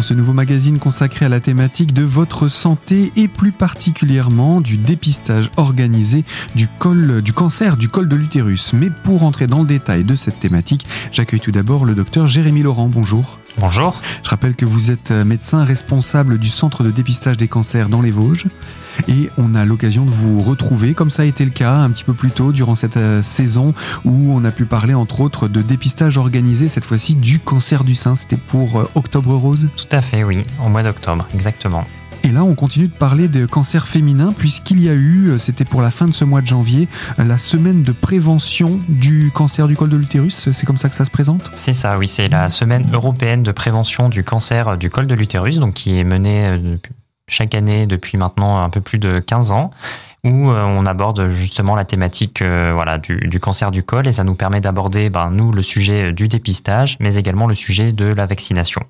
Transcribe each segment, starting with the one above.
dans ce nouveau magazine consacré à la thématique de votre santé et plus particulièrement du dépistage organisé du col du cancer du col de l'utérus. Mais pour entrer dans le détail de cette thématique, j'accueille tout d'abord le docteur Jérémy Laurent. Bonjour. Bonjour. Je rappelle que vous êtes médecin responsable du centre de dépistage des cancers dans les Vosges et on a l'occasion de vous retrouver, comme ça a été le cas un petit peu plus tôt durant cette euh, saison où on a pu parler entre autres de dépistage organisé, cette fois-ci du cancer du sein. C'était pour euh, Octobre Rose Tout à fait, oui, au mois d'octobre, exactement. Et là, on continue de parler de cancer féminin puisqu'il y a eu, euh, c'était pour la fin de ce mois de janvier, la semaine de prévention du cancer du col de l'utérus. C'est comme ça que ça se présente? C'est ça, oui, c'est la semaine européenne de prévention du cancer du col de l'utérus, donc qui est menée chaque année depuis maintenant un peu plus de 15 ans où euh, on aborde justement la thématique euh, voilà du, cancer du col et ça nous permet d'aborder ben, nous le sujet du dépistage mais également le sujet de la vaccination.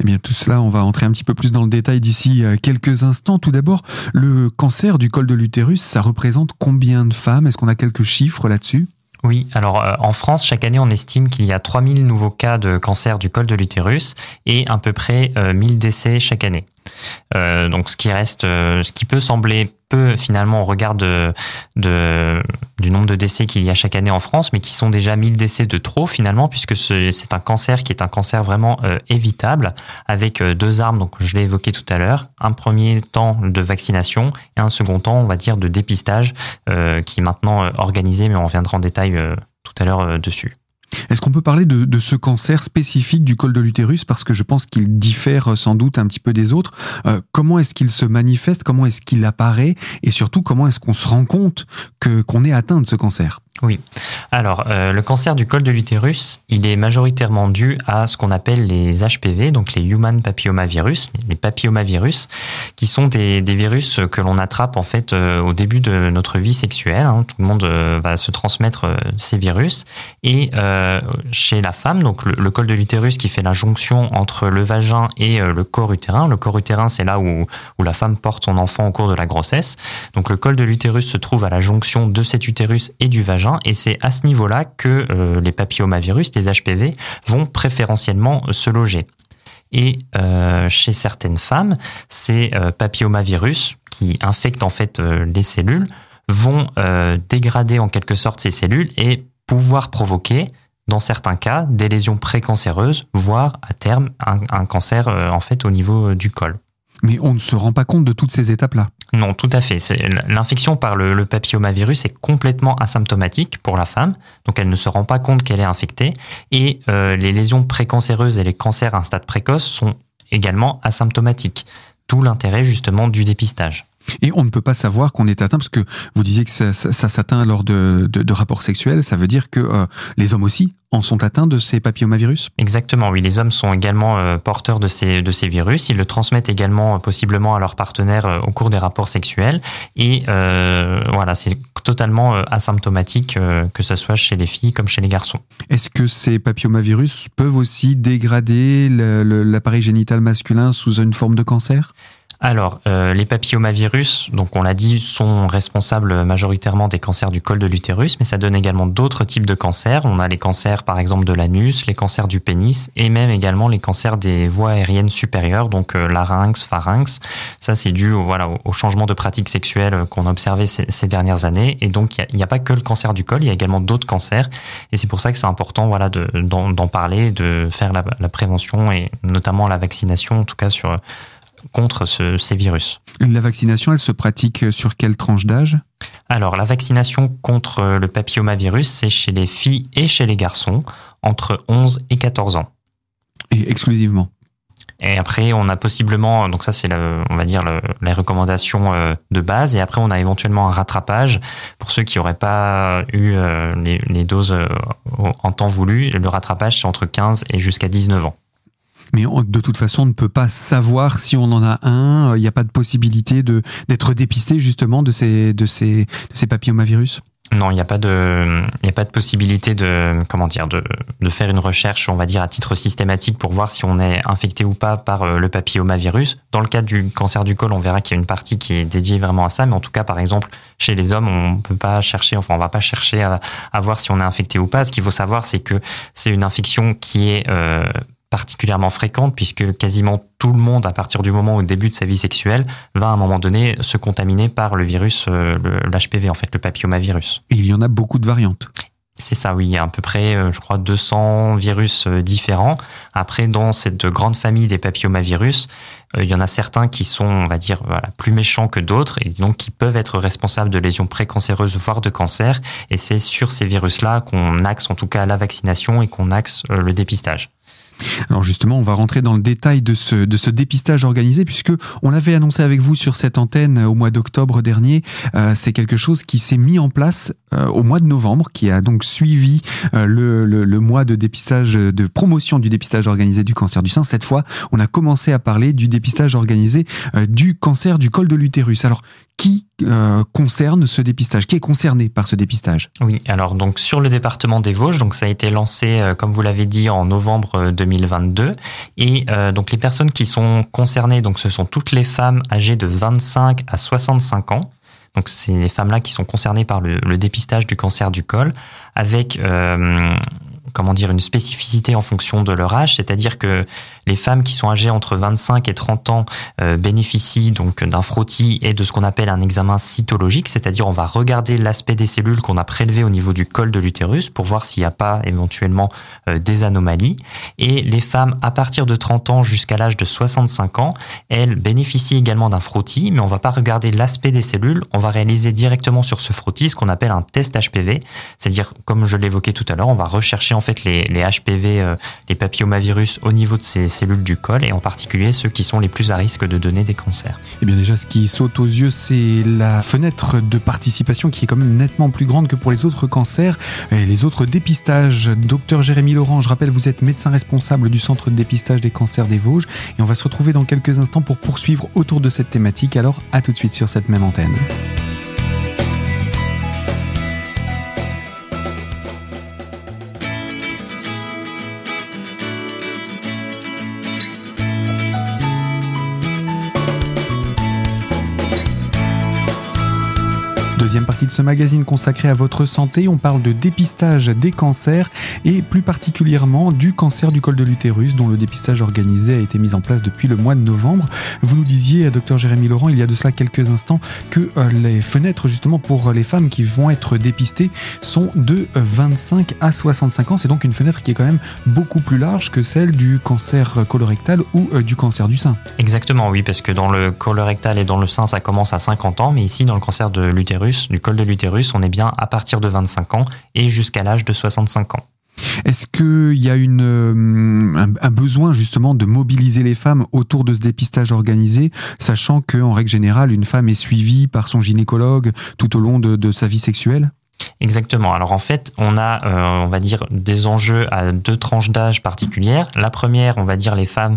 Eh bien, tout cela, on va entrer un petit peu plus dans le détail d'ici euh, quelques instants. Tout d'abord, le cancer du col de l'utérus, ça représente combien de femmes? Est-ce qu'on a quelques chiffres là-dessus? Oui, alors en France, chaque année, on estime qu'il y a 3000 nouveaux cas de cancer du col de l'utérus et à peu près 1000 décès chaque année. Euh, donc ce qui reste, euh, ce qui peut sembler peu finalement au regard du nombre de décès qu'il y a chaque année en France, mais qui sont déjà 1000 décès de trop finalement, puisque c'est un cancer qui est un cancer vraiment euh, évitable, avec deux armes, donc je l'ai évoqué tout à l'heure, un premier temps de vaccination et un second temps, on va dire, de dépistage, qui est maintenant organisé, mais on reviendra en détail tout à l'heure dessus. Est-ce qu'on peut parler de, ce cancer spécifique du col de l'utérus? Parce que je pense qu'il diffère sans doute un petit peu des autres. Euh, comment est-ce qu'il se manifeste? Comment est-ce qu'il apparaît? Et surtout, comment est-ce qu'on se rend compte que qu'on est atteint de ce cancer? Oui. Alors, euh, le cancer du col de l'utérus, il est majoritairement dû à ce qu'on appelle les HPV, donc les Human Papillomavirus, les papillomavirus, qui sont des, virus que l'on attrape en fait euh, au début de notre vie sexuelle. Hein. Tout le monde euh, va se transmettre ces virus. Et chez la femme, donc le, col de l'utérus qui fait la jonction entre le vagin et le corps utérin. Le corps utérin, c'est là où, où la femme porte son enfant au cours de la grossesse. Donc le col de l'utérus se trouve à la jonction de cet utérus et du vagin et c'est à ce niveau-là que euh, les papillomavirus, les HPV, vont préférentiellement se loger. Et euh, chez certaines femmes, ces euh, papillomavirus qui infectent en fait les cellules vont dégrader en quelque sorte ces cellules et pouvoir provoquer dans certains cas des lésions précancéreuses, voire à terme un, un cancer en fait au niveau du col. Mais on ne se rend pas compte de toutes ces étapes-là. Non, tout à fait. L'infection par le, papillomavirus est complètement asymptomatique pour la femme, donc elle ne se rend pas compte qu'elle est infectée. Et euh, les lésions précancéreuses et les cancers à un stade précoce sont également asymptomatiques. Tout l'intérêt justement du dépistage. Et on ne peut pas savoir qu'on est atteint, parce que vous disiez que ça, s'atteint lors de, rapports sexuels, ça veut dire que euh, les hommes aussi en sont atteints de ces papillomavirus? Exactement, oui. Les hommes sont également euh, porteurs de ces, de ces virus. Ils le transmettent également euh, possiblement à leurs partenaires au cours des rapports sexuels. Et voilà, c'est totalement asymptomatique que ce soit chez les filles comme chez les garçons. Est-ce que ces papillomavirus peuvent aussi dégrader l'appareil génital masculin sous une forme de cancer? Alors, euh, les papillomavirus, donc on l'a dit, sont responsables majoritairement des cancers du col de l'utérus, mais ça donne également d'autres types de cancers. On a les cancers, par exemple, de l'anus, les cancers du pénis, et même également les cancers des voies aériennes supérieures, donc euh, larynx, pharynx. Ça, c'est dû au, voilà, au changement de pratiques sexuelles qu'on a observé ces, dernières années. Et donc, il n'y a, pas que le cancer du col, il y a également d'autres cancers. Et c'est pour ça que c'est important, voilà, d'en parler, de faire la prévention et notamment la vaccination, en tout cas sur contre ces virus. La vaccination, elle se pratique sur quelle tranche d'âge? Alors, la vaccination contre le papillomavirus, c'est chez les filles et chez les garçons entre 11 et 14 ans. Et exclusivement? Et après, on a possiblement, donc ça c'est, on va dire, les recommandations euh, de base. Et après, on a éventuellement un rattrapage pour ceux qui n'auraient pas eu euh, les, les doses euh, en temps voulu. Le rattrapage, c'est entre 15 et jusqu'à 19 ans. Mais de toute façon, on ne peut pas savoir si on en a un. Il n'y a pas de possibilité de d'être dépisté justement de ces de ces de ces papillomavirus? Non, il n'y a pas de, il a pas de possibilité de, comment dire, de, de faire une recherche, on va dire à titre systématique pour voir si on est infecté ou pas par euh, le papillomavirus. Dans le cas du cancer du col, on verra qu'il y a une partie qui est dédiée vraiment à ça, mais en tout cas, par exemple, chez les hommes, on peut pas chercher, enfin, on va pas chercher à, à voir si on est infecté ou pas. Ce qu'il faut savoir, c'est que c'est une infection qui est euh, particulièrement fréquente puisque quasiment tout le monde, à partir du moment au début de sa vie sexuelle, va à un moment donné se contaminer par le virus, euh, l'HPV, en fait, le papillomavirus. Et il y en a beaucoup de variantes. C'est ça, oui. Il y a à peu près, euh, je crois, 200 virus euh, différents. Après, dans cette grande famille des papillomavirus, il y en a certains qui sont, on va dire, voilà, plus méchants que d'autres et donc qui peuvent être responsables de lésions précancéreuses, voire de cancer. Et c'est sur ces virus-là qu'on axe en tout cas la vaccination et qu'on axe le dépistage. Alors justement, on va rentrer dans le détail de ce, de ce dépistage organisé puisque on l'avait annoncé avec vous sur cette antenne au mois d'octobre dernier. Euh, c'est quelque chose qui s'est mis en place euh, au mois de novembre, qui a donc suivi euh, le, mois de dépistage, de promotion du dépistage organisé du cancer du sein. Cette fois, on a commencé à parler du dépistage organisé du cancer du col de l'utérus. Alors, qui euh, concerne ce dépistage? Qui est concerné par ce dépistage? Oui, alors donc sur le département des Vosges, donc ça a été lancé, euh, comme vous l'avez dit, en novembre 2022. Euh, Et donc les personnes qui sont concernées, donc ce sont toutes les femmes âgées de 25 à 65 ans. Donc c'est les femmes-là qui sont concernées par le, le, dépistage du cancer du col, avec comment dire, une spécificité en fonction de leur âge, c'est-à-dire que les femmes qui sont âgées entre 25 et 30 ans euh, bénéficient donc d'un frottis et de ce qu'on appelle un examen cytologique, c'est-à-dire on va regarder l'aspect des cellules qu'on a prélevées au niveau du col de l'utérus pour voir s'il n'y a pas éventuellement euh, des anomalies. Et les femmes à partir de 30 ans jusqu'à l'âge de 65 ans, elles bénéficient également d'un frottis, mais on va pas regarder l'aspect des cellules, on va réaliser directement sur ce frottis ce qu'on appelle un test HPV, c'est-à-dire comme je l'évoquais tout à l'heure, on va rechercher en les HPV, euh, les papillomavirus au niveau de ces cellules du col et en particulier ceux qui sont les plus à risque de donner des cancers. Eh bien déjà, ce qui saute aux yeux, c'est la fenêtre de participation qui est quand même nettement plus grande que pour les autres cancers et les autres dépistages. Docteur Jérémy Laurent, je rappelle, vous êtes médecin responsable du centre de dépistage des cancers des Vosges et on va se retrouver dans quelques instants pour poursuivre autour de cette thématique. Alors à tout de suite sur cette même antenne. Deuxième partie de ce magazine consacré à votre santé, on parle de dépistage des cancers et plus particulièrement du cancer du col de l'utérus dont le dépistage organisé a été mis en place depuis le mois de novembre. Vous nous disiez, docteur Jérémy Laurent, il y a de cela quelques instants, que euh, les fenêtres justement pour les femmes qui vont être dépistées sont de 25 à 65 ans. C'est donc une fenêtre qui est quand même beaucoup plus large que celle du cancer colorectal ou euh, du cancer du sein. Exactement, oui, parce que dans le colorectal et dans le sein, ça commence à 50 ans, mais ici, dans le cancer de l'utérus, du col de l'utérus, on est bien à partir de 25 ans et jusqu'à l'âge de 65 ans. Est-ce qu'il y a une, euh, un, un, besoin justement de mobiliser les femmes autour de ce dépistage organisé, sachant qu'en règle générale, une femme est suivie par son gynécologue tout au long de, de sa vie sexuelle? Exactement. Alors en fait, on a, euh, on va dire, des enjeux à deux tranches d'âge particulières. La première, on va dire les femmes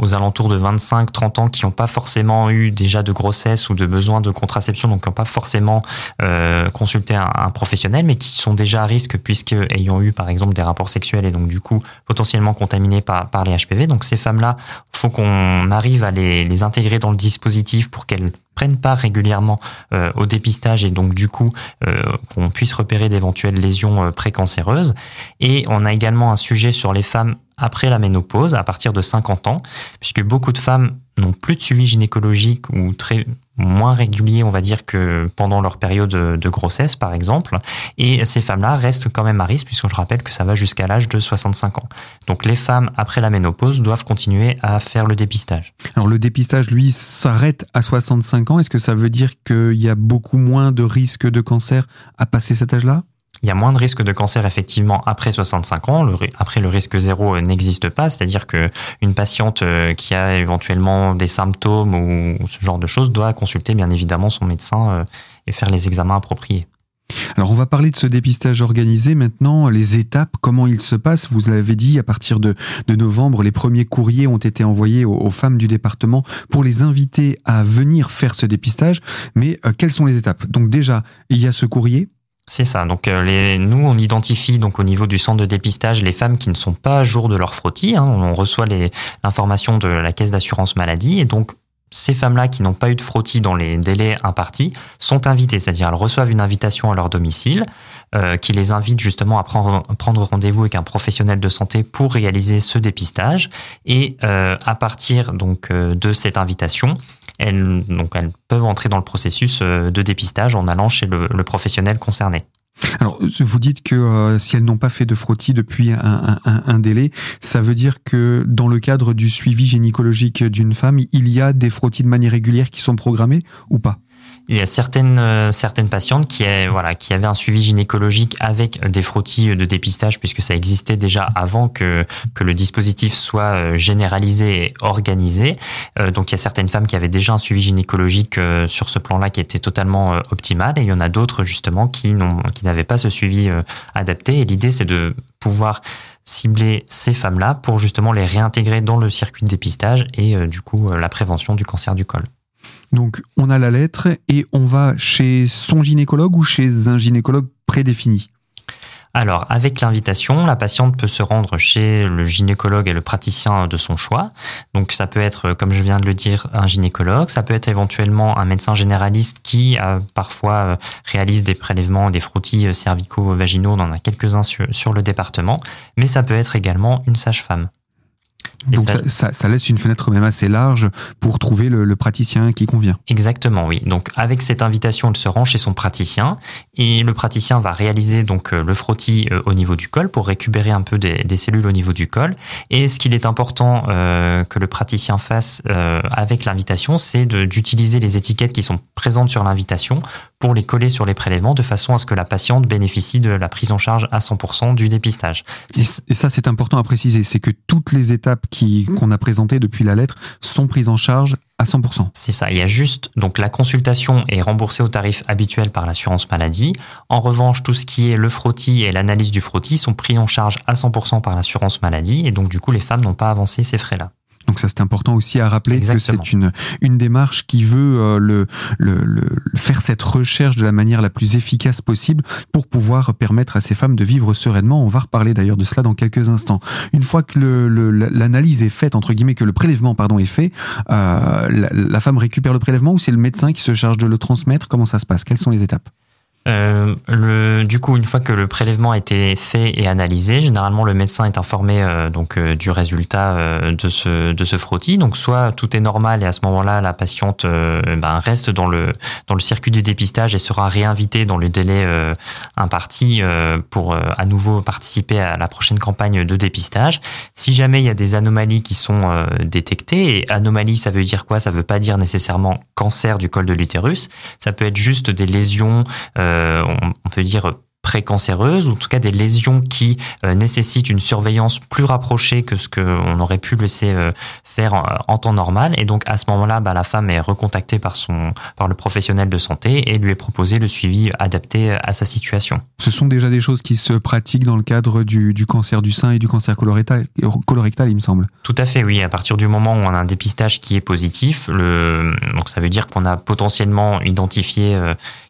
aux alentours de 25-30 ans qui n'ont pas forcément eu déjà de grossesse ou de besoin de contraception, donc qui n'ont pas forcément euh, consulté un, professionnel, mais qui sont déjà à risque puisque ayant eu par exemple des rapports sexuels et donc du coup potentiellement contaminés par, les HPV. Donc ces femmes-là, faut qu'on arrive à les, les intégrer dans le dispositif pour qu'elles prennent part régulièrement euh, au dépistage et donc du coup euh, qu'on puisse repérer d'éventuelles lésions euh, précancéreuses. Et on a également un sujet sur les femmes après la ménopause, à partir de 50 ans, puisque beaucoup de femmes n'ont plus de suivi gynécologique ou très moins régulier, on va dire, que pendant leur période de grossesse, par exemple. Et ces femmes-là restent quand même à risque, puisque je rappelle que ça va jusqu'à l'âge de 65 ans. Donc les femmes, après la ménopause, doivent continuer à faire le dépistage. Alors le dépistage, lui, s'arrête à 65 ans. Est-ce que ça veut dire qu'il y a beaucoup moins de risques de cancer à passer cet âge-là? Il y a moins de risques de cancer effectivement après 65 ans. Après, le risque zéro n'existe pas, c'est-à-dire que une patiente qui a éventuellement des symptômes ou ce genre de choses doit consulter bien évidemment son médecin et faire les examens appropriés. Alors on va parler de ce dépistage organisé maintenant, les étapes, comment il se passe? Vous l'avez dit, à partir de, de, novembre, les premiers courriers ont été envoyés aux, femmes du département pour les inviter à venir faire ce dépistage. Mais euh, quelles sont les étapes? Donc déjà, il y a ce courrier, c'est ça. Donc euh, nous, on identifie donc au niveau du centre de dépistage les femmes qui ne sont pas à jour de leur frottis. Hein. On reçoit l'information de la caisse d'assurance maladie et donc ces femmes-là qui n'ont pas eu de frottis dans les délais impartis sont invitées, c'est-à-dire elles reçoivent une invitation à leur domicile euh, qui les invite justement à prendre, rendez-vous avec un professionnel de santé pour réaliser ce dépistage. Et euh, à partir donc de cette invitation, elles, donc, elles peuvent entrer dans le processus de dépistage en allant chez le, professionnel concerné. Alors, vous dites que euh, si elles n'ont pas fait de frottis depuis un, un, un, délai, ça veut dire que dans le cadre du suivi gynécologique d'une femme, il y a des frottis de manière régulière qui sont programmés ou pas? Il y a certaines, euh, certaines patientes qui, voilà, qui avaient un suivi gynécologique avec des frottis de dépistage, puisque ça existait déjà avant que, que le dispositif soit euh, généralisé et organisé. Euh, donc il y a certaines femmes qui avaient déjà un suivi gynécologique sur ce plan-là qui était totalement optimal, et il y en a d'autres justement qui n'avaient pas ce suivi adapté. Et l'idée, c'est de pouvoir cibler ces femmes-là pour justement les réintégrer dans le circuit de dépistage et du coup la prévention du cancer du col. Donc on a la lettre et on va chez son gynécologue ou chez un gynécologue prédéfini alors, avec l'invitation, la patiente peut se rendre chez le gynécologue et le praticien de son choix. Donc, ça peut être, comme je viens de le dire, un gynécologue. Ça peut être éventuellement un médecin généraliste qui euh, parfois euh, réalise des prélèvements, des frottis euh, cervico-vaginaux. On en a quelques-uns sur le département. Mais ça peut être également une sage-femme. Donc ça, laisse une fenêtre même assez large pour trouver le, praticien qui convient. Exactement, oui. Donc avec cette invitation, elle se rend chez son praticien et le praticien va réaliser donc euh, le frottis euh, au niveau du col pour récupérer un peu des, cellules au niveau du col. Et ce qu'il est important euh, que le praticien fasse avec l'invitation, c'est d'utiliser les étiquettes qui sont présentes sur l'invitation pour les coller sur les prélèvements de façon à ce que la patiente bénéficie de la prise en charge à 100% du dépistage. Et, ça, c'est important à préciser, c'est que toutes les étapes qu'on a présentées depuis la lettre sont prises en charge à 100%. C'est ça. Il y a juste, donc la consultation est remboursée au tarif habituel par l'assurance maladie. En revanche, tout ce qui est le frottis et l'analyse du frottis sont pris en charge à 100% par l'assurance maladie. Et donc, du coup, les femmes n'ont pas avancé ces frais-là. Donc ça c'est important aussi à rappeler que c'est une une démarche qui veut euh, le, le, le, faire cette recherche de la manière la plus efficace possible pour pouvoir permettre à ces femmes de vivre sereinement. On va reparler d'ailleurs de cela dans quelques instants. Une fois que l'analyse est faite entre guillemets que le prélèvement pardon est fait, euh, la, la femme récupère le prélèvement ou c'est le médecin qui se charge de le transmettre? Comment ça se passe? Quelles sont les étapes? Euh, du coup, une fois que le prélèvement a été fait et analysé, généralement le médecin est informé euh, donc euh, du résultat de ce de ce frottis. Donc soit tout est normal et à ce moment-là la patiente ben, reste dans le dans le circuit du dépistage et sera réinvitée dans le délai imparti pour à nouveau participer à la prochaine campagne de dépistage. Si jamais il y a des anomalies qui sont détectées et anomalie ça veut dire quoi? Ça veut pas dire nécessairement cancer du col de l'utérus. Ça peut être juste des lésions on, peut dire précancéreuses, ou en tout cas des lésions qui euh, nécessitent une surveillance plus rapprochée que ce qu'on aurait pu laisser euh, faire en, temps normal. Et donc à ce moment-là, bah, la femme est recontactée par, son, par le professionnel de santé et lui est proposé le suivi adapté à sa situation. Ce sont déjà des choses qui se pratiquent dans le cadre du, du cancer du sein et du cancer colorectal, colorectal, il me semble. Tout à fait, oui. À partir du moment où on a un dépistage qui est positif, le, donc ça veut dire qu'on a potentiellement identifié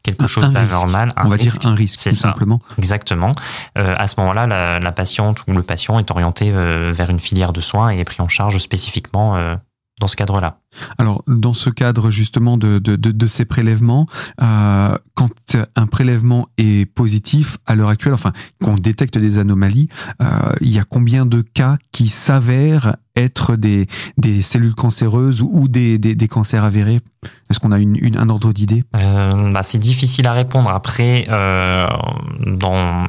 quelque chose d'anormal. On va dire un risque, tout Exactement. Euh, à ce moment-là, la, la, patiente ou le patient est orienté euh, vers une filière de soins et est pris en charge spécifiquement euh, dans ce cadre-là. Alors, dans ce cadre justement de, de, de, ces prélèvements, euh, quand un prélèvement est positif à l'heure actuelle, enfin, qu'on détecte des anomalies, euh, il y a combien de cas qui s'avèrent être des, des cellules cancéreuses ou des, des, des cancers avérés? Est-ce qu'on a une, un ordre d'idée? Euh, bah, C'est difficile à répondre. Après, dans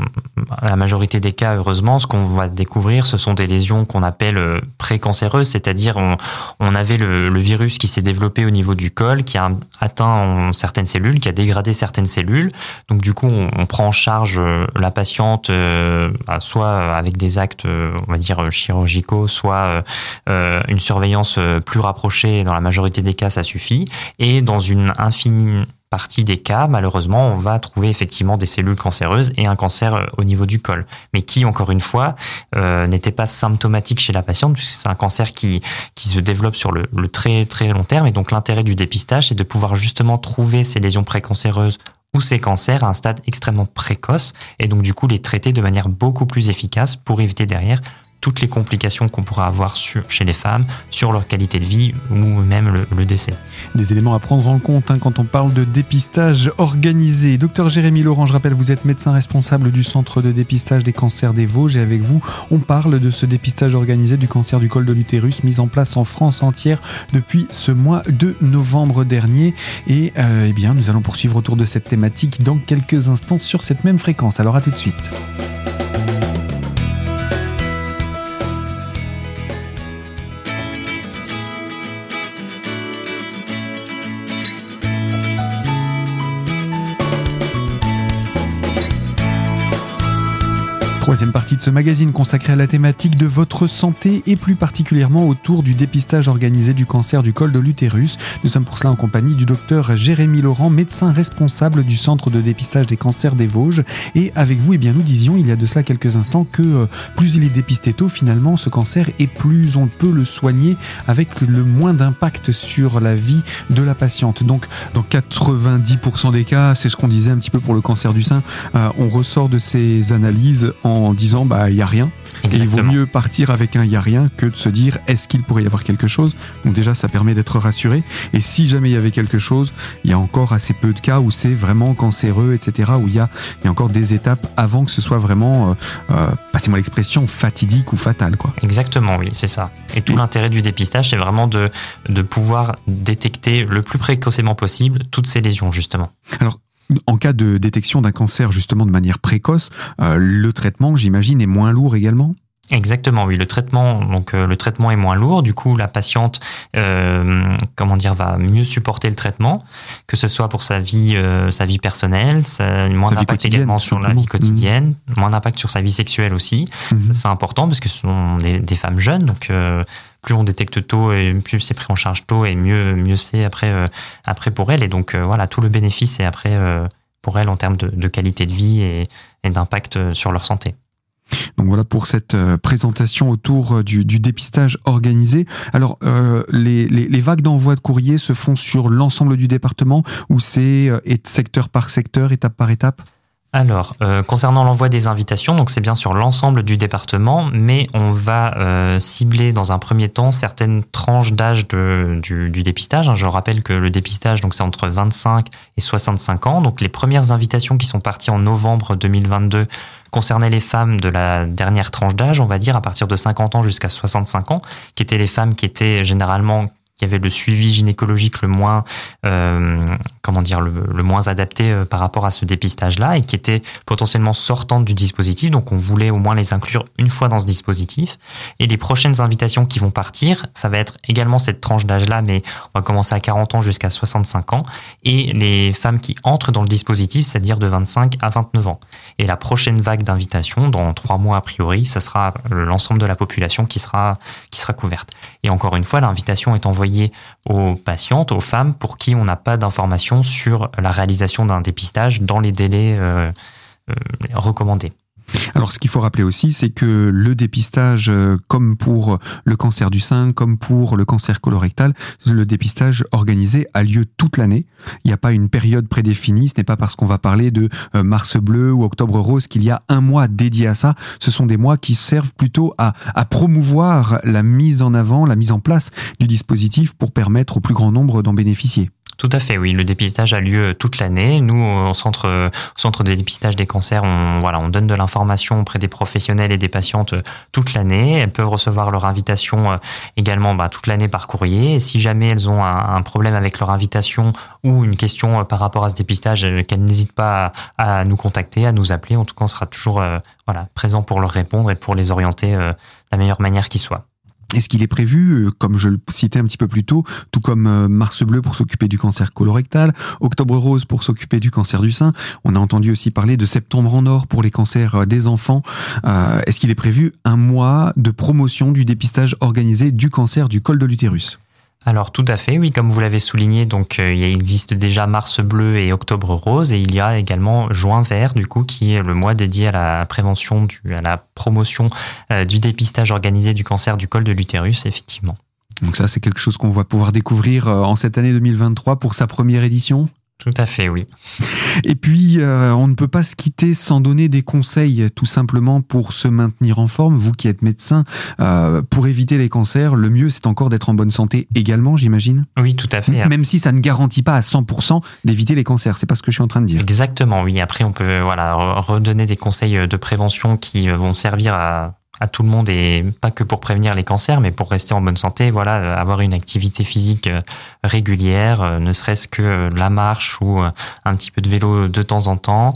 la majorité des cas, heureusement, ce qu'on va découvrir, ce sont des lésions qu'on appelle précancéreuses, c'est-à-dire on, on avait le, le virus virus qui s'est développé au niveau du col, qui a atteint certaines cellules, qui a dégradé certaines cellules. Donc du coup, on, prend en charge euh, la patiente euh, bah, soit avec des actes, euh, on va dire, chirurgicaux, soit une surveillance plus rapprochée. Dans la majorité des cas, ça suffit. Et dans une infinie partie des cas, malheureusement, on va trouver effectivement des cellules cancéreuses et un cancer euh, au niveau du col, mais qui, encore une fois, euh, n'était pas symptomatique chez la patiente, puisque c'est un cancer qui, se développe sur le, le très très long terme. Et donc l'intérêt du dépistage, c'est de pouvoir justement trouver ces lésions précancéreuses ou ces cancers à un stade extrêmement précoce, et donc du coup les traiter de manière beaucoup plus efficace pour éviter derrière toutes les complications qu'on pourrait avoir chez les femmes, sur leur qualité de vie ou même le, décès. Des éléments à prendre en compte hein, quand on parle de dépistage organisé. Docteur Jérémy Laurent, je rappelle, vous êtes médecin responsable du centre de dépistage des cancers des Vosges et avec vous, on parle de ce dépistage organisé du cancer du col de l'utérus mis en place en France entière depuis ce mois de novembre dernier. Et euh, eh bien, nous allons poursuivre autour de cette thématique dans quelques instants sur cette même fréquence. Alors à tout de suite. Troisième partie de ce magazine consacré à la thématique de votre santé et plus particulièrement autour du dépistage organisé du cancer du col de l'utérus. Nous sommes pour cela en compagnie du docteur Jérémy Laurent, médecin responsable du centre de dépistage des cancers des Vosges. Et avec vous, eh bien, nous disions il y a de cela quelques instants que euh, plus il est dépisté tôt, finalement, ce cancer, et plus on peut le soigner avec le moins d'impact sur la vie de la patiente. Donc, dans 90% des cas, c'est ce qu'on disait un petit peu pour le cancer du sein, euh, on ressort de ces analyses en en disant bah il y a rien. Et il vaut mieux partir avec un il y a rien que de se dire est-ce qu'il pourrait y avoir quelque chose? Donc déjà ça permet d'être rassuré. Et si jamais il y avait quelque chose, il y a encore assez peu de cas où c'est vraiment cancéreux, etc. Où il y a, il y a encore des étapes avant que ce soit vraiment, euh, euh, passez-moi l'expression, fatidique ou fatal quoi. Exactement, oui, c'est ça. Et tout l'intérêt du dépistage, c'est vraiment de, de pouvoir détecter le plus précocement possible toutes ces lésions justement. Alors en cas de détection d'un cancer justement de manière précoce, euh, le traitement, j'imagine, est moins lourd également? Exactement, oui. Le traitement, donc euh, le traitement est moins lourd. Du coup, la patiente, euh, comment dire, va mieux supporter le traitement, que ce soit pour sa vie, sa vie personnelle, moins d'impact également sur la vie quotidienne, mmh. moins d'impact sur sa vie sexuelle aussi. Mmh. C'est important parce que ce sont des, des femmes jeunes, donc plus on détecte tôt et plus c'est pris en charge tôt et mieux mieux c'est après euh, après pour elle et donc euh, voilà tout le bénéfice est après euh, pour elle en termes de, qualité de vie et, d'impact sur leur santé. Donc voilà pour cette présentation autour du, dépistage organisé. Alors les, les, vagues d'envoi de courrier se font sur l'ensemble du département ou c'est secteur par secteur, étape par étape? Alors, euh, concernant l'envoi des invitations, donc c'est bien sur l'ensemble du département, mais on va euh, cibler dans un premier temps certaines tranches d'âge du, du, dépistage. Je rappelle que le dépistage, donc c'est entre 25 et 65 ans. Donc les premières invitations qui sont parties en novembre 2022 concernaient les femmes de la dernière tranche d'âge, on va dire à partir de 50 ans jusqu'à 65 ans, qui étaient les femmes qui étaient généralement avait le suivi gynécologique le moins, euh, comment dire, le, moins adapté euh, par rapport à ce dépistage-là et qui était potentiellement sortante du dispositif. Donc, on voulait au moins les inclure une fois dans ce dispositif. Et les prochaines invitations qui vont partir, ça va être également cette tranche d'âge-là, mais on va commencer à 40 ans jusqu'à 65 ans. Et les femmes qui entrent dans le dispositif, c'est-à-dire de 25 à 29 ans. Et la prochaine vague d'invitations, dans trois mois a priori, ça sera l'ensemble de la population qui sera, qui sera couverte. Et encore une fois, l'invitation est envoyée aux patientes, aux femmes pour qui on n'a pas d'informations sur la réalisation d'un dépistage dans les délais euh, euh, recommandés. Alors, ce qu'il faut rappeler aussi, c'est que le dépistage, euh, comme pour le cancer du sein, comme pour le cancer colorectal, le dépistage organisé a lieu toute l'année. Il n'y a pas une période prédéfinie. Ce n'est pas parce qu'on va parler de euh, mars bleu ou octobre rose qu'il y a un mois dédié à ça. Ce sont des mois qui servent plutôt à, à promouvoir la mise en avant, la mise en place du dispositif pour permettre au plus grand nombre d'en bénéficier. Tout à fait, oui. Le dépistage a lieu toute l'année. Nous, au centre, au centre de dépistage des cancers, on, voilà, on donne de l'information auprès des professionnels et des patientes toute l'année. Elles peuvent recevoir leur invitation euh, également bah, toute l'année par courrier. Et si jamais elles ont un, problème avec leur invitation ou une question euh, par rapport à ce dépistage, euh, qu'elles n'hésitent pas à, nous contacter, à nous appeler. En tout cas, on sera toujours voilà, présent pour leur répondre et pour les orienter de la meilleure manière qui soit. Est-ce qu'il est prévu, euh, comme je le citais un petit peu plus tôt, tout comme euh, Mars Bleu pour s'occuper du cancer colorectal, Octobre Rose pour s'occuper du cancer du sein, on a entendu aussi parler de Septembre en Or pour les cancers euh, des enfants. Est-ce qu'il est prévu un mois de promotion du dépistage organisé du cancer du col de l'utérus? Alors tout à fait, oui, comme vous l'avez souligné, donc euh, il existe déjà Mars bleu et Octobre rose, et il y a également Juin vert, du coup, qui est le mois dédié à la prévention, du, à la promotion euh, du dépistage organisé du cancer du col de l'utérus, effectivement. Donc ça, c'est quelque chose qu'on va pouvoir découvrir euh, en cette année 2023 pour sa première édition? Tout à fait, oui. Et puis, euh, on ne peut pas se quitter sans donner des conseils, tout simplement pour se maintenir en forme. Vous qui êtes médecin, euh, pour éviter les cancers, le mieux, c'est encore d'être en bonne santé également, j'imagine Oui, tout à fait. Même si ça ne garantit pas à 100% d'éviter les cancers, c'est pas ce que je suis en train de dire. Exactement, oui. Après, on peut voilà redonner des conseils de prévention qui vont servir à à tout le monde et pas que pour prévenir les cancers, mais pour rester en bonne santé, voilà, euh, avoir une activité physique euh, régulière, euh, ne serait-ce que la marche ou un petit peu de vélo de temps en temps,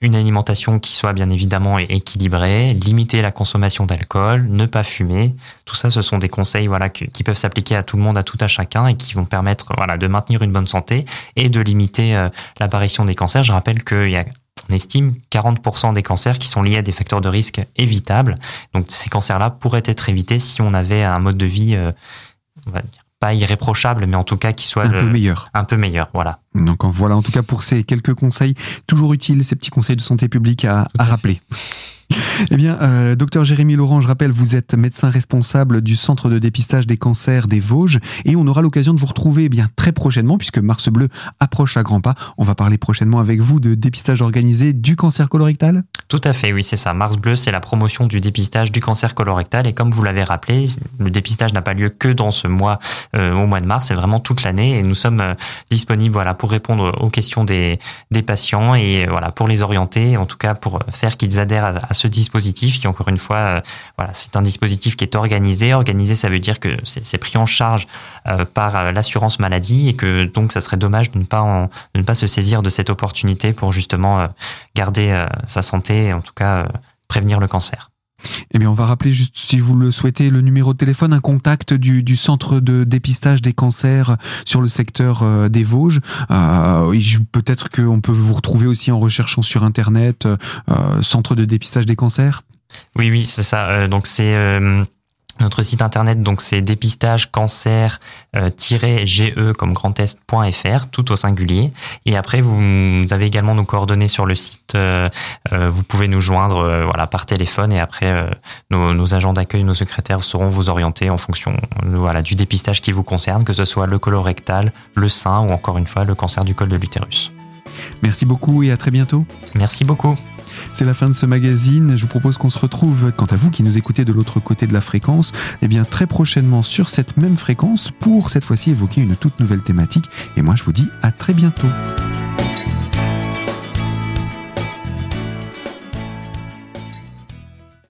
une alimentation qui soit bien évidemment équilibrée, limiter la consommation d'alcool, ne pas fumer. Tout ça, ce sont des conseils voilà qui peuvent s'appliquer à tout le monde, à tout à chacun et qui vont permettre voilà de maintenir une bonne santé et de limiter l'apparition des cancers. Je rappelle qu'il y a on estime 40% des cancers qui sont liés à des facteurs de risque évitables. Donc ces cancers-là pourraient être évités si on avait un mode de vie, euh, pas irréprochable, mais en tout cas qui soit un peu meilleur. Un peu meilleur, voilà. Donc voilà, en tout cas pour ces quelques conseils, toujours utiles, ces petits conseils de santé publique à, à rappeler. Eh bien, euh, docteur Jérémy Laurent, je rappelle, vous êtes médecin responsable du centre de dépistage des cancers des Vosges et on aura l'occasion de vous retrouver eh bien très prochainement puisque Mars Bleu approche à grands pas. On va parler prochainement avec vous de dépistage organisé du cancer colorectal. Tout à fait, oui, c'est ça. Mars Bleu, c'est la promotion du dépistage du cancer colorectal et comme vous l'avez rappelé, le dépistage n'a pas lieu que dans ce mois, euh, au mois de mars, c'est vraiment toute l'année et nous sommes euh, disponibles voilà pour répondre aux questions des, des patients et voilà pour les orienter, en tout cas pour faire qu'ils adhèrent à, à ce dispositif qui, encore une fois, euh, c'est un dispositif qui est organisé. Organisé, ça veut dire que c'est pris en charge euh, par euh, l'assurance maladie et que donc ça serait dommage de ne pas de ne pas se saisir de cette opportunité pour justement garder sa santé et en tout cas prévenir le cancer. Eh bien, on va rappeler juste, si vous le souhaitez, le numéro de téléphone, un contact du, centre de dépistage des cancers sur le secteur euh, des Vosges. Euh, Peut-être qu'on peut vous retrouver aussi en recherchant sur Internet, euh, centre de dépistage des cancers. Oui, oui, c'est ça. Euh, donc c'est euh, notre site internet, donc c'est dépistage cancer-ge comme grandest.fr, tout au singulier. Et après, vous, avez également nos coordonnées sur le site. Euh, euh, vous pouvez nous joindre euh, voilà, par téléphone et après, nos, agents d'accueil, nos secrétaires sauront vous orienter en fonction voilà, du dépistage qui vous concerne, que ce soit le colorectal, le sein ou encore une fois le cancer du col de l'utérus. Merci beaucoup et à très bientôt. Merci beaucoup. C'est la fin de ce magazine. Je vous propose qu'on se retrouve, quant à vous qui nous écoutez de l'autre côté de la fréquence, eh bien très prochainement sur cette même fréquence pour cette fois-ci évoquer une toute nouvelle thématique. Et moi, je vous dis à très bientôt.